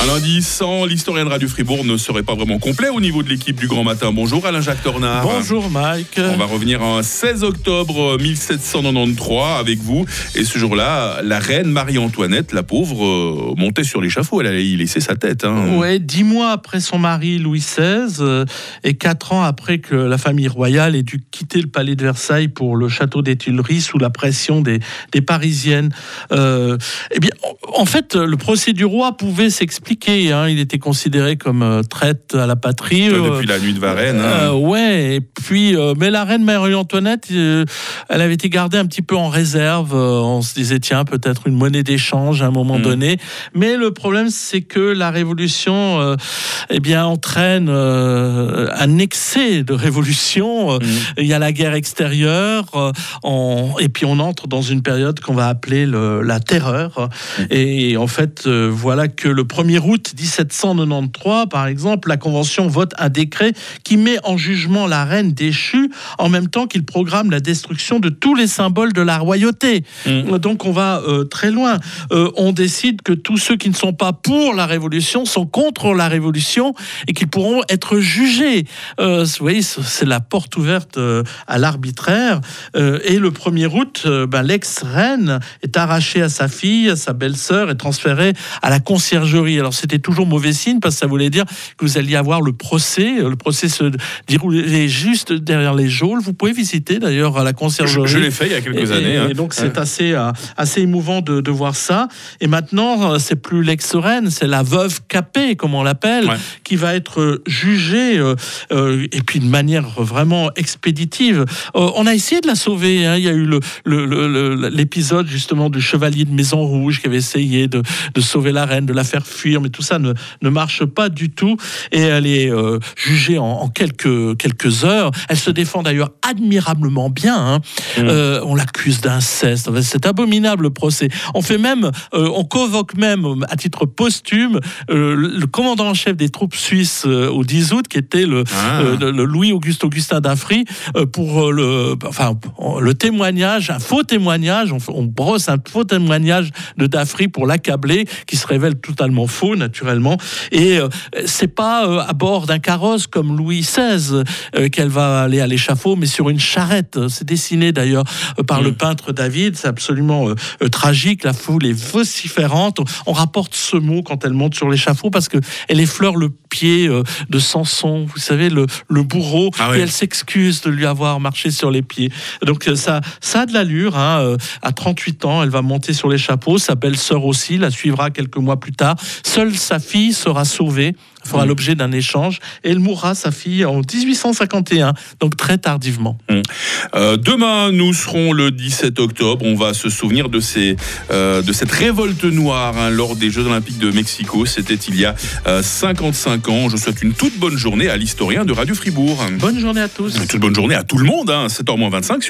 Un lundi sans l'historien de Radio Fribourg ne serait pas vraiment complet au niveau de l'équipe du Grand Matin. Bonjour Alain-Jacques Tornard. Bonjour Mike. On va revenir en 16 octobre 1793 avec vous. Et ce jour-là, la reine Marie-Antoinette, la pauvre, euh, montait sur l'échafaud. Elle allait y laisser sa tête. Hein. Ouais, dix mois après son mari Louis XVI euh, et quatre ans après que la famille royale ait dû quitter le palais de Versailles pour le château des Tuileries sous la pression des, des Parisiennes. Euh, eh bien, en fait, le procès du roi pouvait s'expliquer Hein. Il était considéré comme euh, traite à la patrie. depuis la nuit de Varennes. Hein. Euh, ouais. Et puis, euh, mais la reine Marie-Antoinette, elle avait été gardée un petit peu en réserve. on se disait tiens peut-être une monnaie d'échange à un moment mm. donné. Mais le problème c'est que la révolution, eh bien, entraîne un excès de révolution. Mm. Il y a la guerre extérieure. et puis on entre dans une période qu'on va appeler la terreur. Mm. Et en fait, voilà que le premier août 1793, par exemple, la Convention vote un décret qui met en jugement la reine déchue en même temps qu'il programme la destruction de tous les symboles de la royauté. Mmh. Donc on va euh, très loin. Euh, on décide que tous ceux qui ne sont pas pour la Révolution sont contre la Révolution et qu'ils pourront être jugés. Euh, vous voyez, c'est la porte ouverte à l'arbitraire. et le 1er août, ben, l'ex-reine est arrachée à sa fille, à sa belle-sœur et transférée à la conciergerie. Alors c'était toujours mauvais signe parce que ça voulait dire que vous alliez avoir le procès. Le procès se déroulait juste derrière les geôles. Vous pouvez visiter d'ailleurs à la conciergerie. Je, l'ai fait il y a quelques années. Et hein. donc c'est assez, euh, assez émouvant de, de, voir ça. Et maintenant, euh, c'est plus l'ex-reine, c'est la veuve capée, comme on l'appelle, qui va être jugée euh, et puis de manière vraiment expéditive. on a essayé de la sauver. Hein. Il y a eu l'épisode le, justement du chevalier de Maison Rouge qui avait essayé de, de sauver la reine, de la faire fuir mais tout ça ne, ne marche pas du tout. Et elle est euh, jugée en, quelques, quelques heures. Elle se défend d'ailleurs admirablement bien. Hein. Mmh. Euh, on l'accuse d'inceste. C'est abominable le procès. On fait même, euh, on convoque même à titre posthume le commandant en chef des troupes suisses au 10 août, qui était le, ah. le Louis-Auguste Augustin d'Afri, pour le, enfin, le témoignage, un faux témoignage. On, on brosse un faux témoignage de D'Afri pour l'accabler, qui se révèle totalement faux naturellement. Et euh, c'est pas euh, à bord d'un carrosse comme Louis XVI euh, qu'elle va aller à l'échafaud, mais sur une charrette. C'est dessiné d'ailleurs par le mm. peintre David. C'est absolument tragique. La foule est vociférante. On rapporte ce mot quand elle monte sur l'échafaud parce que elle effleure le pied de Samson. Vous savez le, le bourreau. Ah et elle s'excuse de lui avoir marché sur les pieds. Donc ça, ça a de l'allure. Hein. À 38 ans, elle va monter sur l'échafaud. Sa belle-sœur aussi la suivra quelques mois plus tard. Seule sa fille sera sauvée, fera mm. l'objet d'un échange, et elle mourra, sa fille, en 1851, donc très tardivement. Mm. Euh, demain, nous serons le 17 octobre. On va se souvenir de, ces, euh, de cette révolte noire hein, lors des Jeux Olympiques de Mexico. C'était il y a 55 euh, ans. Je souhaite une toute bonne journée à l'historien de Radio Fribourg. Bonne journée à tous. Une toute bonne journée à tout le monde. Hein, 7h25 sur